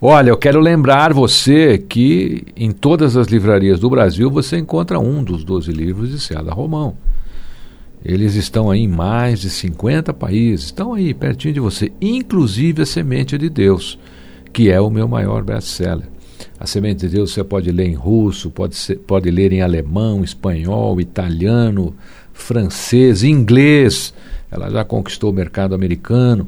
Olha, eu quero lembrar você que em todas as livrarias do Brasil você encontra um dos 12 livros de César Romão. Eles estão aí em mais de 50 países, estão aí pertinho de você, inclusive a Semente de Deus, que é o meu maior best-seller. A Semente de Deus você pode ler em russo, pode, ser, pode ler em alemão, espanhol, italiano, francês, inglês. Ela já conquistou o mercado americano.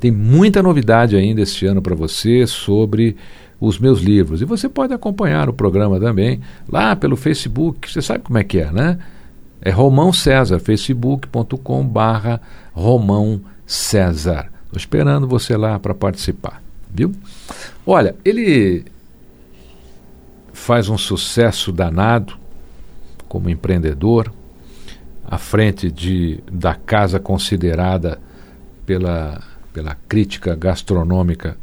Tem muita novidade ainda este ano para você sobre os meus livros. E você pode acompanhar o programa também lá pelo Facebook. Você sabe como é que é, né? É Romão César, facebook.com barra Romão César. Estou esperando você lá para participar, viu? Olha, ele faz um sucesso danado como empreendedor, à frente de, da casa considerada pela, pela crítica gastronômica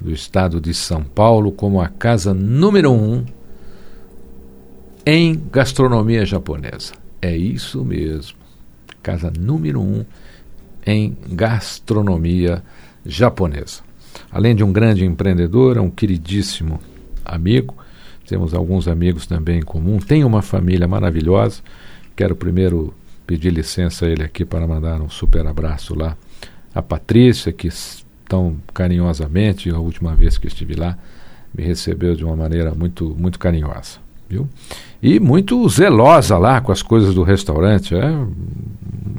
do estado de São Paulo como a casa número um em gastronomia japonesa. É isso mesmo. Casa número um em gastronomia japonesa. Além de um grande empreendedor, é um queridíssimo amigo. Temos alguns amigos também em comum. Tem uma família maravilhosa. Quero primeiro pedir licença a ele aqui para mandar um super abraço lá a Patrícia, que tão carinhosamente, a última vez que estive lá, me recebeu de uma maneira muito, muito carinhosa, viu? E muito zelosa lá com as coisas do restaurante, é,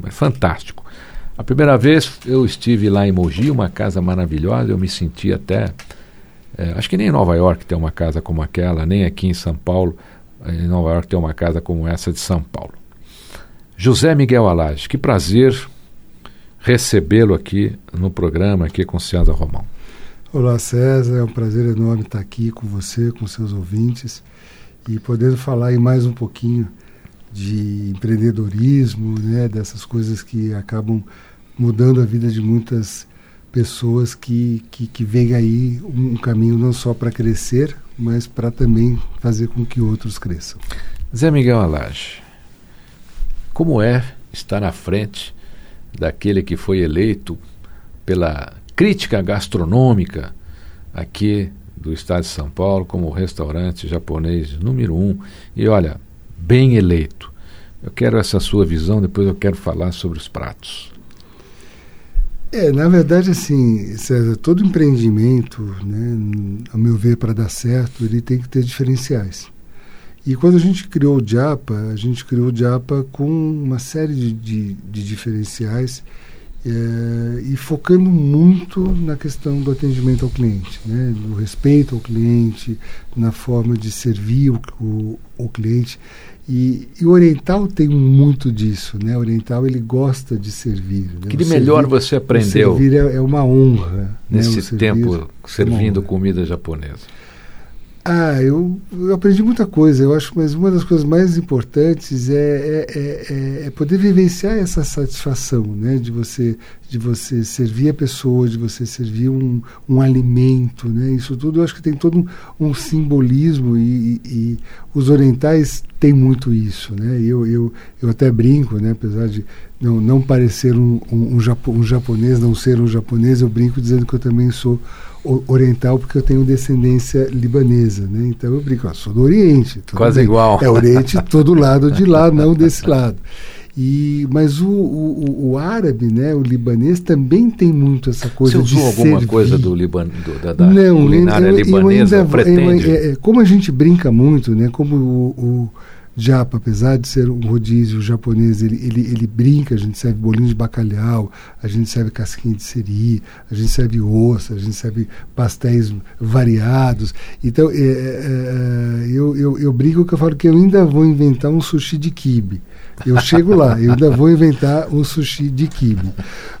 é fantástico. A primeira vez eu estive lá em Mogi, uma casa maravilhosa, eu me senti até. É, acho que nem em Nova York tem uma casa como aquela, nem aqui em São Paulo, em Nova York tem uma casa como essa de São Paulo. José Miguel Alage, que prazer recebê-lo aqui no programa, aqui com César Romão. Olá César, é um prazer enorme estar aqui com você, com seus ouvintes e podendo falar aí mais um pouquinho de empreendedorismo, né, dessas coisas que acabam mudando a vida de muitas pessoas que, que, que veem aí um caminho não só para crescer, mas para também fazer com que outros cresçam. Zé Miguel Alage, como é estar à frente daquele que foi eleito pela crítica gastronômica aqui do estado de São Paulo como o restaurante japonês número um. E olha, bem eleito. Eu quero essa sua visão, depois eu quero falar sobre os pratos. É, na verdade, assim, César, todo empreendimento, né, a meu ver, para dar certo, ele tem que ter diferenciais. E quando a gente criou o Japa, a gente criou o Japa com uma série de, de, de diferenciais é, e focando muito na questão do atendimento ao cliente, né, no respeito ao cliente, na forma de servir o, o, o cliente. E, e, o oriental tem muito disso, né? O oriental ele gosta de servir. Né? Que de melhor servir, você aprendeu? Servir é, é uma honra. Nesse né? tempo servindo é comida japonesa. Ah, eu, eu, aprendi muita coisa, eu acho, mas uma das coisas mais importantes é, é, é, é, poder vivenciar essa satisfação, né? De você, de você servir a pessoa, de você servir um, um alimento, né? Isso tudo eu acho que tem todo um, um simbolismo e, e, e, os orientais têm muito isso, né? Eu, eu, eu até brinco, né? Apesar de não, não parecer um, um, um, japo, um japonês, não ser um japonês, eu brinco dizendo que eu também sou oriental porque eu tenho descendência libanesa, né? Então eu brinco, eu sou do Oriente. Quase bem. igual. É Oriente todo lado de lá, não desse lado. E, mas o, o, o, árabe, né, o libanês, também tem muito essa coisa Você usou de alguma servir. coisa do Liban, do, da, da Não, culinária eu, libanesa? Eu ainda, pretende? Eu, é, como a gente brinca muito, né, como o, o japa, apesar de ser um rodízio japonês, ele, ele, ele brinca, a gente serve bolinho de bacalhau, a gente serve casquinha de seri, a gente serve osso, a gente serve pastéis variados. Então, é, é, é, eu, eu, eu brinco que eu falo que eu ainda vou inventar um sushi de kibe. Eu chego lá, eu ainda vou inventar um sushi de kibe.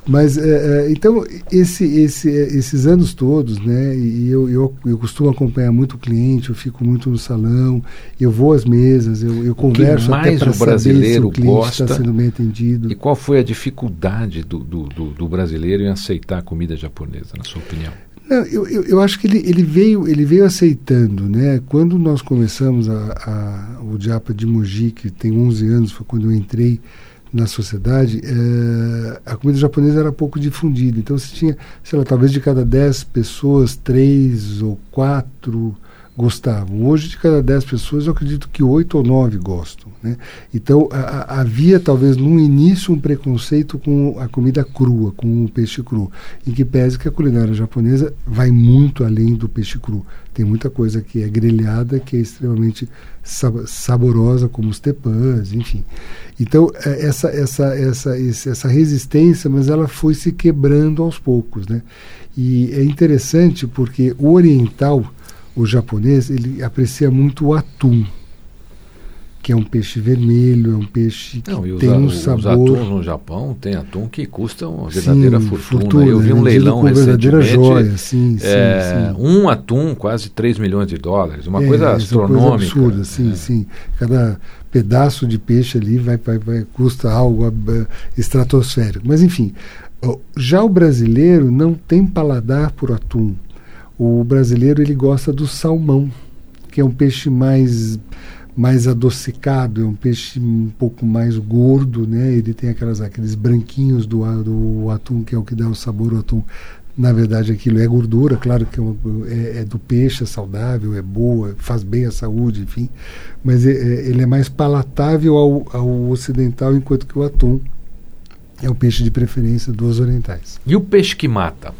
Mas, é, é, então, esse, esse, esses anos todos, né, e eu, eu, eu costumo acompanhar muito o cliente, eu fico muito no salão, eu vou às mesas, eu, eu converso até para saber se o cliente gosta está sendo bem atendido. E qual foi a dificuldade do, do, do, do brasileiro em aceitar a comida japonesa, na sua opinião? Não, eu, eu, eu, acho que ele, ele, veio, ele veio aceitando, né? Quando nós começamos a, a, o Japa de Mogi, que tem 11 anos, foi quando eu entrei na sociedade, é, a comida japonesa era pouco difundida. Então você tinha, sei lá, talvez de cada 10 pessoas, três ou quatro gostavam. Hoje, de cada 10 pessoas, eu acredito que 8 ou 9 gostam. Né? Então, a, a, havia talvez no início um preconceito com a comida crua, com o peixe cru, em que pese que a culinária japonesa vai muito além do peixe cru. Tem muita coisa que é grelhada, que é extremamente saborosa, como os tepãs, enfim. Então, é, essa, essa, essa, essa resistência, mas ela foi se quebrando aos poucos. Né? E é interessante porque o oriental o japonês ele aprecia muito o atum, que é um peixe vermelho, é um peixe que Não, tem um sabor. Os atuns no Japão tem atum que custa uma verdadeira sim, fortuna. fortuna. Eu vi um leilão com verdadeira recentemente. joia, sim, é, sim, sim. Um atum, quase 3 milhões de dólares. Uma é, coisa astronômica. Uma coisa absurda, sim, é. sim. Cada pedaço de peixe ali vai, vai, vai custa algo estratosférico. Mas enfim, já o brasileiro não tem paladar por atum. O brasileiro ele gosta do salmão, que é um peixe mais mais adocicado, é um peixe um pouco mais gordo, né? Ele tem aquelas aqueles branquinhos do, do atum que é o que dá o sabor ao atum. Na verdade, aquilo é gordura, claro que é, uma, é, é do peixe, é saudável, é boa, faz bem à saúde, enfim. Mas é, ele é mais palatável ao, ao ocidental, enquanto que o atum é o peixe de preferência dos orientais. E o peixe que mata?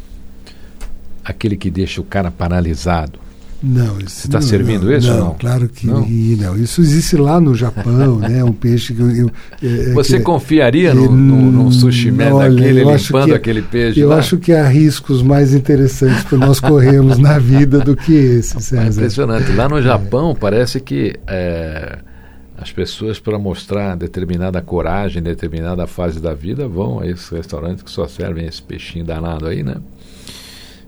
Aquele que deixa o cara paralisado. Não, isso Você está servindo não, isso não, ou não? Claro que não. não. Isso existe lá no Japão, né? Um peixe que eu, eu é, Você que, confiaria no, no, no sushi man olha, daquele limpando que, aquele peixe? Eu lá? acho que há riscos mais interessantes para nós corrermos na vida do que esse, César. É impressionante. Lá no Japão parece que é, as pessoas para mostrar determinada coragem, determinada fase da vida vão a esses restaurantes que só servem esse peixinho danado aí, né?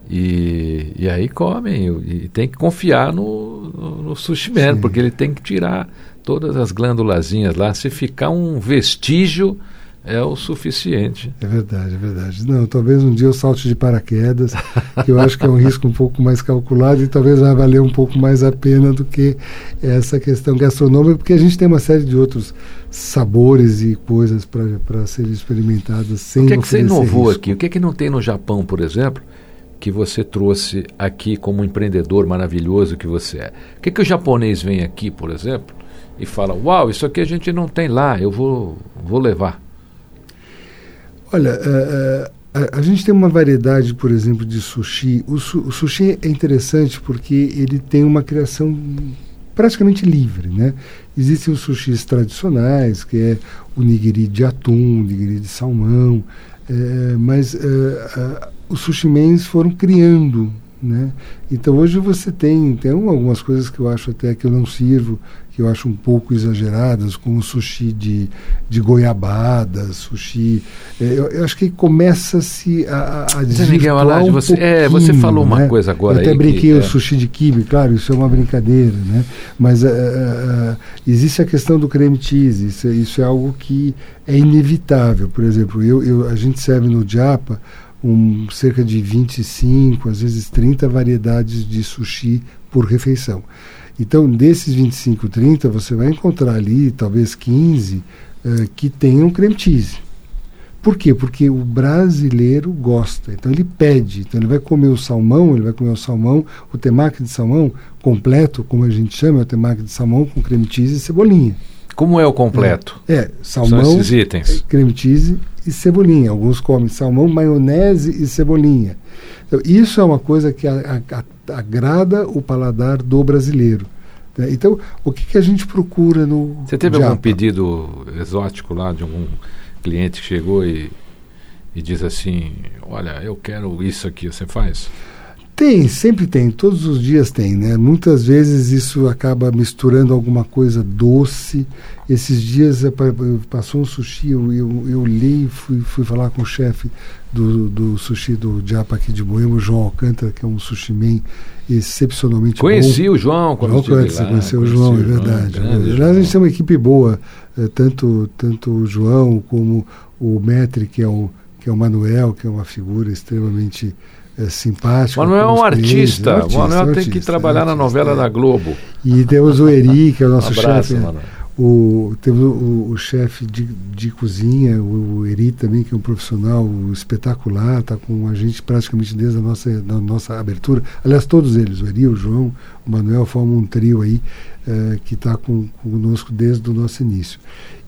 E, e aí comem, e, tem que confiar no, no, no sushi man, porque ele tem que tirar todas as glândulazinhas lá. Se ficar um vestígio, é o suficiente. É verdade, é verdade. Não, talvez um dia eu salte de paraquedas, que eu acho que é um risco um pouco mais calculado e talvez vai valer um pouco mais a pena do que essa questão gastronômica, porque a gente tem uma série de outros sabores e coisas para serem experimentadas sem O que é que você inovou risco. aqui? O que é que não tem no Japão, por exemplo? Que você trouxe aqui como empreendedor maravilhoso que você é. O que, que o japonês vem aqui, por exemplo, e fala: Uau, isso aqui a gente não tem lá, eu vou, vou levar? Olha, uh, a, a, gente tem uma variedade, por exemplo, de sushi. O, su, o sushi é interessante porque ele tem uma criação praticamente livre, né? Existem os sushis tradicionais, que é o nigiri de atum, o nigiri de salmão, é, mas uh, os sushimens foram criando, né? Então hoje você tem tem algumas coisas que eu acho até que eu não sirvo, que eu acho um pouco exageradas, como sushi de, de goiabada, sushi. É, eu, eu, acho que começa-se a, a Miguel Alade, um você, é, você falou uma né? coisa agora. Eu até aí brinquei que, o é. sushi de kibe, claro, isso é uma brincadeira, né? Mas uh, uh, existe a questão do creme cheese, isso, é, isso é algo que é inevitável. Por exemplo, eu, eu, a gente serve no Japa um, cerca de 25, às vezes 30 variedades de sushi por refeição. Então, desses 25, 30, você vai encontrar ali talvez 15 uh, que tenham creme cheese. Por quê? Porque o brasileiro gosta. Então ele pede. Então ele vai comer o salmão, ele vai comer o salmão, o temaki de salmão completo, como a gente chama, é o temaki de salmão com creme cheese e cebolinha. Como é o completo? É, é salmão, São esses itens. creme cheese e cebolinha. Alguns comem salmão, maionese e cebolinha. Então, isso é uma coisa que a, a, agrada o paladar do brasileiro. Né? Então, o que, que, a gente procura no. Você teve algum pedido exótico lá de algum cliente que chegou e, e diz assim: Olha, eu quero isso aqui, você faz? Tem, sempre tem, todos os dias tem, né? Muitas vezes isso acaba misturando alguma coisa doce. Esses dias passou um sushi, eu, eu, eu li, fui, fui falar com o chefe do, do sushi do Japa aqui de Moema, o João Alcântara, que é um sushi man excepcionalmente Conheci bom. o João quando João estive Você lá. conheceu o João, é verdade. Aliás, a gente tem uma equipe boa, tanto, tanto o João como o Metri, que é o, que é o Manuel, que é uma figura extremamente é, simpático. Manuel é um artista. artista. Manuel é um tem artista, que trabalhar na novela é. da Globo. E temos o Eri, que é o nosso um abraço, chefe. Manuel. O, temos o, o chefe de, de cozinha, o, o, Eri também, que é um profissional espetacular, está com a gente praticamente desde a nossa, da nossa abertura. Aliás, todos eles, o Eri, o João, o Manuel, formam um trio aí uh, que está com, conosco desde o nosso início.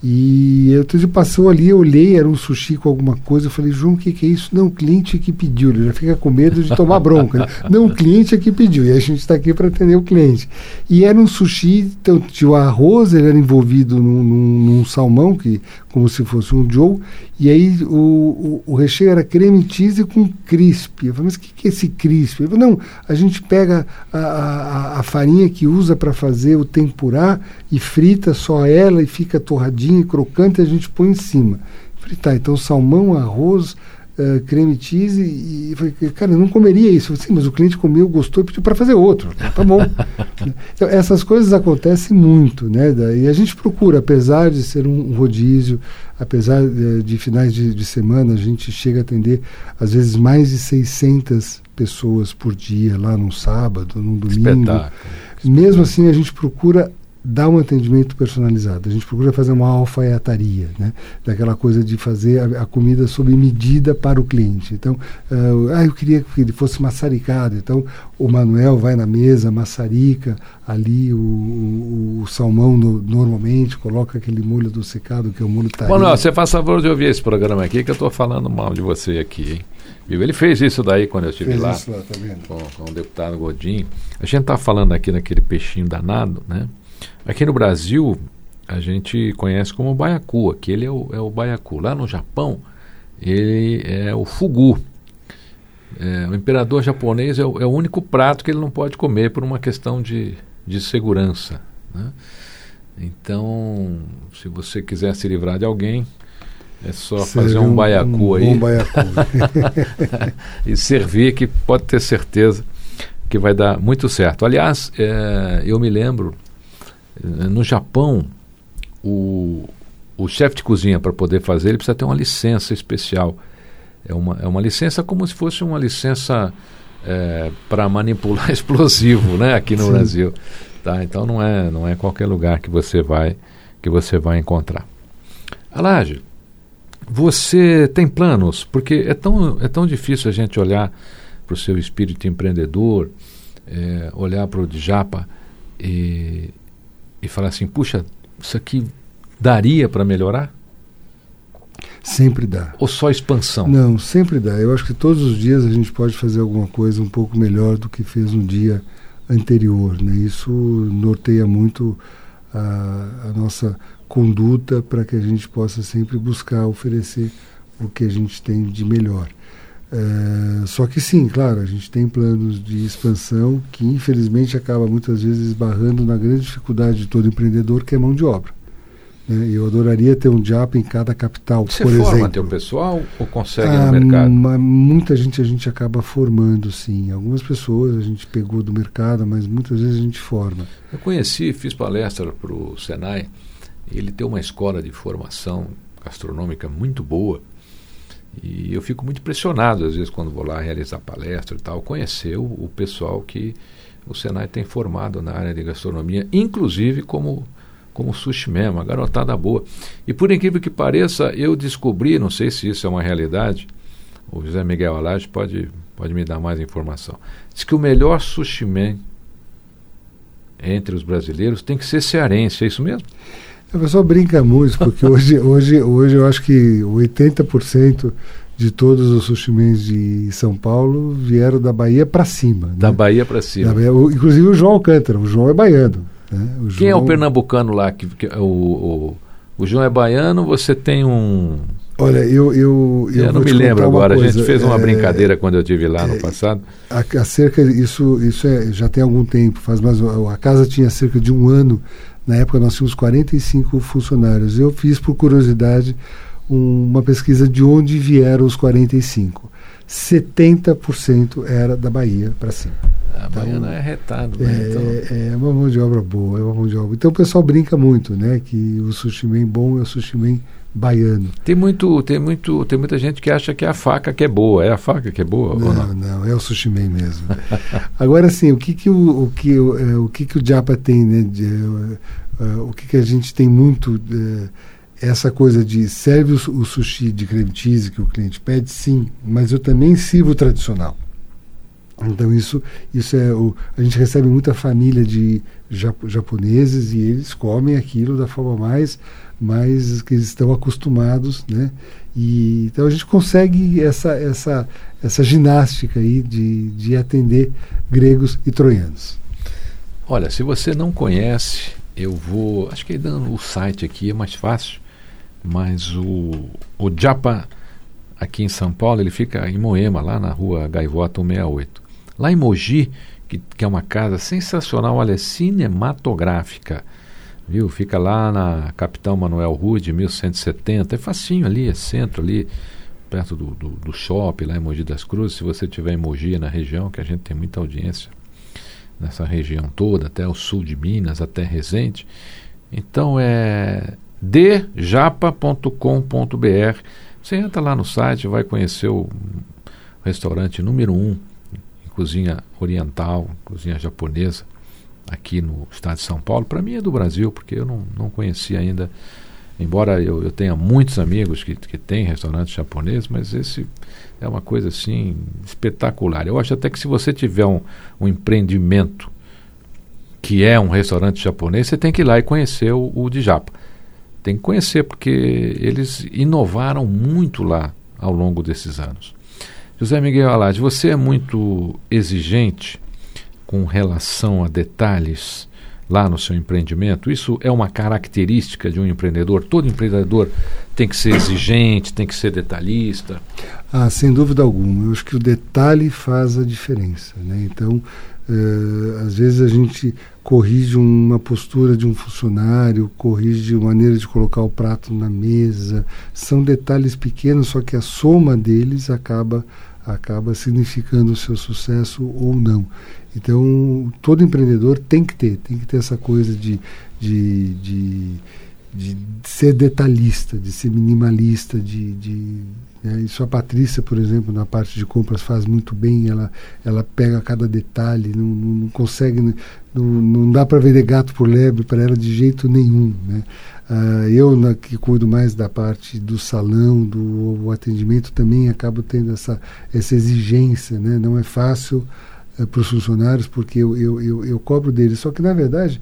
E eu então, passou ali, eu olhei, era um sushi com alguma coisa, eu falei, João, o que, que é isso? Não, o cliente é que pediu, ele já fica com medo de tomar bronca. Né? Não, o cliente é que pediu, e a gente está aqui para atender o cliente. E era um sushi, então tinha o arroz, ele era envolvido num, num, num salmão, que, como se fosse um joe, e aí o, o, o, recheio era creme cheese com crisp. Eu falei, mas o que, que é esse crisp? Ele falou, não, a gente pega a, a, a farinha que usa para fazer o tempurá e frita só ela e fica torradinha crocante a gente põe em cima. Falei, tá, então salmão, arroz, uh, creme cheese e, e falei, cara, eu não comeria isso. Eu falei, sim, mas o cliente comeu, gostou e pediu para fazer outro. Falei, tá bom. então, essas coisas acontecem muito, né? E a gente procura, apesar de ser um rodízio, apesar de, de finais de, de, semana, a gente chega a atender, às vezes, mais de 600 pessoas por dia, lá num sábado, num domingo. Espetáculo. Mesmo assim, a gente procura dar um atendimento personalizado. A gente procura fazer uma alfaiataria, né? daquela coisa de fazer a, a comida sob medida para o cliente. Então, uh, ah, eu queria que ele fosse maçaricado. Então, o Manuel vai na mesa, maçarica ali o, o, o salmão no, normalmente, coloca aquele molho adocicado, que é o molho tarim. Manuel, você faz favor de ouvir esse programa aqui, que eu estou falando mal de você aqui, hein? Ele fez isso daí quando eu estive Fez lá, isso lá tá com, com o deputado Godinho. A gente está falando aqui daquele peixinho danado, né? Aqui no Brasil, a gente conhece como baiacu. Aqui ele é o, é o baiacu. Lá no Japão, ele é o fugu. É, o imperador japonês é o, é o, único prato que ele não pode comer por uma questão de, de segurança. Né? Então, se você quiser se livrar de alguém, é só Seria fazer um, baiacu um aí bom baiacu. e servir, que pode ter certeza que vai dar muito certo. Aliás, é, eu me lembro no Japão, o, o chefe de cozinha, para poder fazer, ele precisa ter uma licença especial. É uma, é uma licença como se fosse uma licença é, para manipular explosivo né, aqui no Sim. Brasil. Tá? Então não é, não é qualquer lugar que você vai, que você vai encontrar. Alage, você tem planos? Porque é tão, é tão difícil a gente olhar para o seu espírito empreendedor, é, olhar para o Djapa e, e falar assim, puxa, isso aqui daria para melhorar? Sempre dá. Ou só expansão? Não, sempre dá. Eu acho que todos os dias a gente pode fazer alguma coisa um pouco melhor do que fez no dia anterior. Né? Isso norteia muito a, a nossa conduta para que a gente possa sempre buscar oferecer o que a gente tem de melhor. É, só que sim, claro, a gente tem planos de expansão que infelizmente acaba muitas vezes esbarrando na grande dificuldade de todo empreendedor, que é mão de obra. Né? Eu adoraria ter um JAP em cada capital, Você por forma exemplo. teu pessoal ou consegue Ah, no mercado? muita gente a gente acaba formando, sim. Algumas pessoas a gente pegou do mercado, mas muitas vezes a gente forma. Eu conheci, fiz palestra para o Senai. Ele tem uma escola de formação gastronômica muito boa. E eu fico muito impressionado, às vezes, quando vou lá realizar palestra e tal, conhecer o, o pessoal que o Senai tem formado na área de gastronomia, inclusive como, como sushi man, uma garotada boa. E por incrível que pareça, eu descobri, não sei se isso é uma realidade, o José Miguel Alage pode, pode me dar mais informação. Diz que o melhor sushi man entre os brasileiros tem que ser cearense, é isso mesmo? O pessoal brinca muito, porque hoje, hoje, hoje eu acho que 80% de todos os sushimens de São Paulo vieram da Bahia para cima. Da né? Bahia para cima. Bahia, o- inclusive o João Alcântara, o João é baiano. né? O Quem é o João- pernambucano lá? Que, que- o, o, o João é baiano, você tem um. Olha, eu. Eu, Eu, vou não me lembro agora, a coisa, gente fez uma é, brincadeira quando eu estive lá no passado. A, a cerca, isso, isso é, já tem algum tempo, faz mais, a casa tinha cerca de um ano, na época nós tínhamos 45 funcionários. Eu fiz, por curiosidade, um- uma pesquisa de onde vieram os 45. 70% era da Bahia para cima. A baiana é retado, né? Então, É, é uma mão de obra boa, é uma mão de obra. Então o pessoal brinca muito, né? Que o sushi man bom é o sushi baiano. tem, muito, tem, muito, tem muita gente que acha que é a faca que é boa. É a faca que é boa Não, não? não, é o sushi man mesmo. Agora sim, o que que o, o que o, é, o que que o Japa tem, né? de, eh, eh, o que que a gente tem muito eh, essa coisa de serve o, o sushi de creme cheese que o cliente pede, sim, mas eu também sirvo o tradicional. Então isso, isso é o, a gente recebe muita família de japo- japoneses e eles comem aquilo da forma mais mais que eles estão acostumados, né? E então a gente consegue essa essa essa ginástica aí de, de atender gregos e troianos. Olha, se você não conhece, eu vou. Acho que dando o site aqui é mais fácil, mas o, o Japa, aqui em São Paulo, ele fica em Moema, lá na rua Gaivota 168. Lá em Mogi, que, que é uma casa sensacional, olha, é cinematográfica. Viu? Fica lá na Capitão Manuel Rude, 1170. É facinho ali, é centro ali, perto do, do, do shopping, lá em Mogi das Cruzes. Se você tiver em Mogi, na região, que a gente tem muita audiência nessa região toda, até o sul de Minas, até Resende. Então é djapa.com.br. Você entra lá no site, vai conhecer o restaurante número um em cozinha oriental, cozinha japonesa, aqui no estado de São Paulo. Para mim é do Brasil, porque eu não, não conhecia ainda, embora eu, eu tenha muitos amigos que, que têm restaurantes japoneses, mas esse é uma coisa assim espetacular. Eu acho até que se você tiver um, um empreendimento que é um restaurante japonês, você tem que ir lá e conhecer o, o de Japa. Tem que conhecer, porque eles inovaram muito lá ao longo desses anos. José Miguel Alade, você é muito exigente com relação a detalhes lá no seu empreendimento? Isso é uma característica de um empreendedor? Todo empreendedor tem que ser exigente, tem que ser detalhista? Ah, sem dúvida alguma. Eu acho que o detalhe faz a diferença. Né? Então, eh, às vezes a gente corrige uma postura de um funcionário, corrige maneira de colocar o prato na mesa. São detalhes pequenos, só que a soma deles acaba acaba significando o seu sucesso ou não. Então, todo empreendedor tem que ter, tem que ter essa coisa de, de, de, de ser detalhista, de ser minimalista, de, de né? Isso a Patrícia, por exemplo, na parte de compras faz muito bem. Ela, ela pega cada detalhe, não, não, consegue, não, não dá para vender gato por lebre para ela de jeito nenhum. Né? Uh, eu, na, que cuido mais da parte do salão, do atendimento, também acabo tendo essa, essa exigência. Né? Não é fácil uh, para os funcionários, porque eu, eu, eu, eu cobro deles. Só que, na verdade,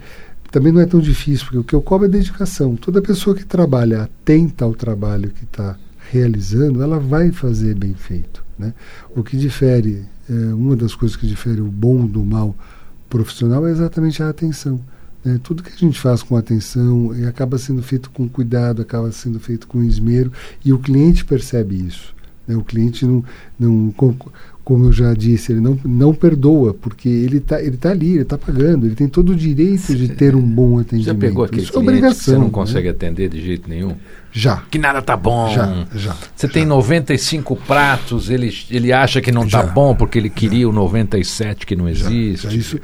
também não é tão difícil, porque o que eu cobro é dedicação. Toda pessoa que trabalha atenta ao trabalho que está realizando, ela vai fazer bem feito. Né? O que difere, é, uma das coisas que difere o bom do mal profissional é exatamente a atenção. Né? Tudo que a gente faz com atenção e acaba sendo feito com cuidado, acaba sendo feito com esmero, e o cliente percebe isso. Né? O cliente não, não como eu já disse, ele não, não perdoa, porque ele está ele tá ali, ele está pagando, ele tem todo o direito de ter um bom atendimento. Já pegou aquele Isso é obrigação, que você não né? consegue atender de jeito nenhum? Já. Que nada tá bom. Já, já. Você já. tem 95 pratos, ele, ele acha que não está bom porque ele queria já. o 97 que não existe. Já, isso,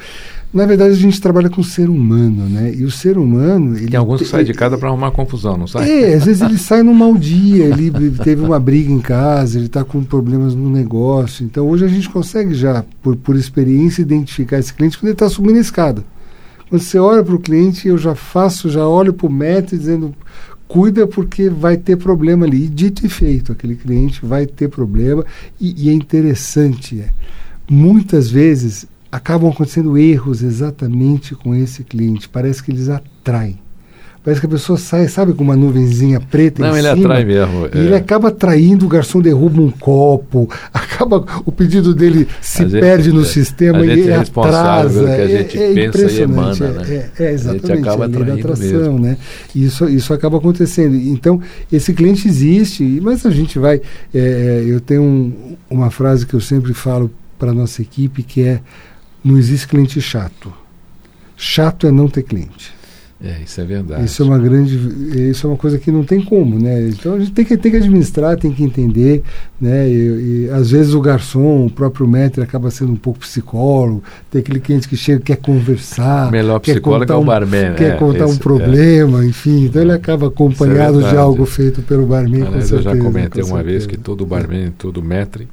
na verdade, a gente trabalha com o ser humano, né? E o ser humano. Ele Tem alguns que saem de casa para arrumar confusão, não sai? É, às vezes ele sai num mau dia, ele teve uma briga em casa, ele está com problemas no negócio. Então, hoje a gente consegue já, por, por experiência, identificar esse cliente quando ele está subindo a escada. Quando você olha para o cliente, eu já faço, já olho para o método dizendo cuida porque vai ter problema ali. E dito e feito, aquele cliente vai ter problema. E, e é interessante, é, muitas vezes acabam acontecendo erros exatamente com esse cliente. Parece que eles atraem. Parece que a pessoa sai, sabe, com uma nuvenzinha preta Não, em ele cima, atrai mesmo. E é. ele acaba atraindo, o garçom derruba um copo, acaba o pedido dele se a perde gente, no é, sistema e ele é atrasa. que a gente é, é pensa e emana, né? É, é exatamente, a, gente acaba a lei da atração, mesmo. né? Isso, isso acaba acontecendo. Então, esse cliente existe, mas a gente vai... É, eu tenho um, uma frase que eu sempre falo para a nossa equipe, que é não existe cliente chato. Chato é não ter cliente. É, isso é verdade. Isso é uma grande, isso é uma coisa que não tem como, né? Então a gente tem que, tem que administrar, tem que entender, né? E, e às vezes o garçom, o próprio maître acaba sendo um pouco psicólogo, tem aquele cliente que chega quer conversar, melhor psicólogo é o barman, quer é, contar esse, um problema, é. enfim, então ele acaba acompanhado é de algo feito pelo barman. Aliás, eu já comentei uma vez que todo barman, todo maître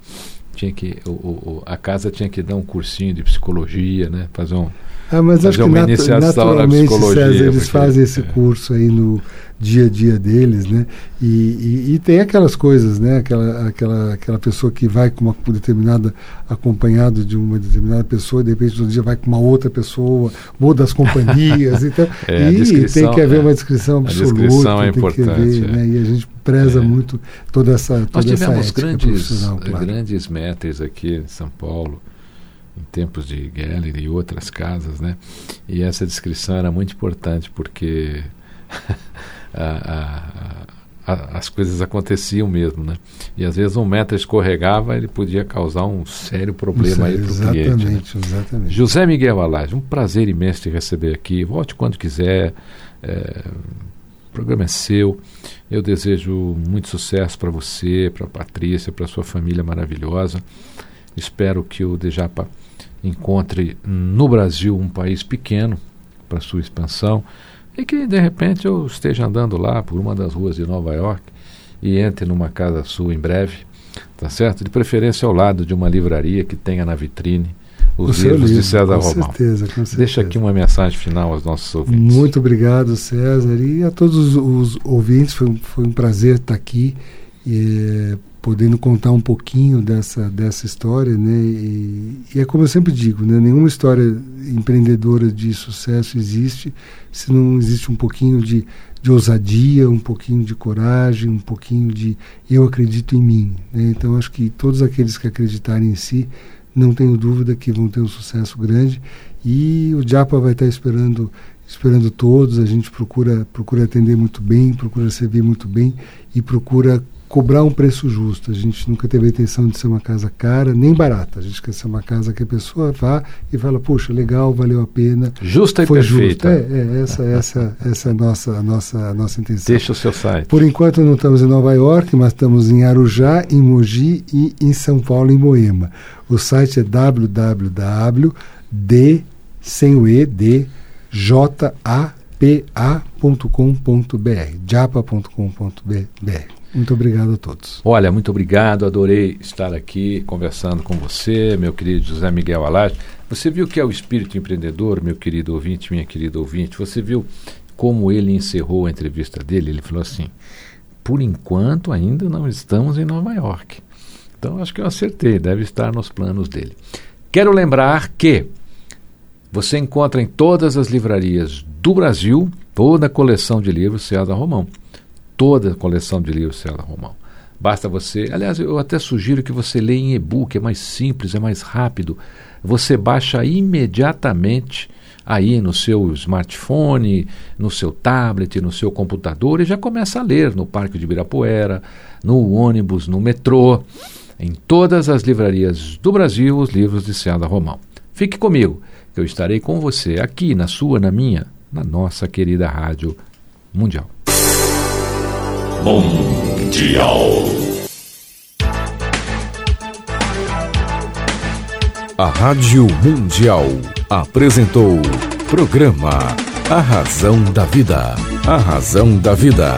tinha que o, o, a casa tinha que dar um cursinho de psicologia, né? Fazer um ah, mas acho que nat naturalmente, César, eles porque, fazem esse é. curso aí no dia a dia deles, né? E, e, e, tem aquelas coisas, né? Aquela, aquela, aquela pessoa que vai com uma determinada, acompanhado de uma determinada pessoa, e de repente no dia vai com uma outra pessoa, muda as companhias, então, é, e tem que haver é, uma descrição absoluta, a descrição é importante, ver, é. né? E a gente preza é. muito toda essa toda Nós tivemos essa grandes, claro. grandes metas aqui em São Paulo, em tempos de Geller e outras casas, né? E essa descrição era muito importante porque a, a, a, as coisas aconteciam mesmo, né? E às vezes um metro escorregava, ele podia causar um sério problema aí para o cliente. Né? Exatamente. José Miguel Alage, um prazer imenso te receber aqui. Volte quando quiser. É, o programa é seu. Eu desejo muito sucesso para você, para a Patrícia, para sua família maravilhosa. Espero que o Dejapa encontre no Brasil um país pequeno para sua expansão e que de repente eu esteja andando lá por uma das ruas de Nova York e entre numa casa sua em breve, tá certo? De preferência ao lado de uma livraria que tenha na vitrine os livros livro, de César com Romão. Certeza, com certeza. Deixa aqui uma mensagem final aos nossos ouvintes. Muito obrigado, César, e a todos os ouvintes. Foi, foi um prazer estar aqui. E, podendo contar um pouquinho dessa, dessa história, né? E, e, é como eu sempre digo, né? Nenhuma história empreendedora de sucesso existe se não existe um pouquinho de, de ousadia, um pouquinho de coragem, um pouquinho de eu acredito em mim. Né? Então acho que todos aqueles que acreditarem em si, não tenho dúvida que vão ter um sucesso grande e o Japa vai estar esperando esperando todos. A gente procura procura atender muito bem, procura servir muito bem e procura cobrar um preço justo. A gente nunca teve a intenção de ser uma casa cara nem barata. A gente quer ser uma casa que a pessoa vá e fala, puxa, legal, valeu a pena. Justa e foi perfeita. Justo. É, é, essa, essa, essa é a nossa, a nossa, a nossa intenção. Deixa o seu site. Por enquanto não estamos em Nova York, mas estamos em Arujá, em Mogi e em São Paulo, em Moema. O site é www.d, sem o E, D, japa.com.br, japa.com.br. Muito obrigado a todos. Olha, muito obrigado, adorei estar aqui conversando com você, meu querido José Miguel Alage. Você viu que é o espírito empreendedor, meu querido ouvinte, minha querida ouvinte. Você viu como ele encerrou a entrevista dele? Ele falou assim: por enquanto ainda não estamos em Nova York. Então acho que eu acertei, deve estar nos planos dele. Quero lembrar que você encontra em todas as livrarias do Brasil toda a coleção de livros César Romão toda a coleção de livros César Romão. Basta você, aliás, eu até sugiro que você leia em e-book, é mais simples, é mais rápido. Você baixa imediatamente aí no seu smartphone, no seu tablet, no seu computador e já começa a ler no Parque de Ibirapuera, no ônibus, no metrô, em todas as livrarias do Brasil, os livros de César Romão. Fique comigo, que eu estarei com você aqui na sua, na minha, na nossa querida Rádio Mundial. Mundial. A Rádio Mundial apresentou programa A Razão da Vida. A Razão da Vida.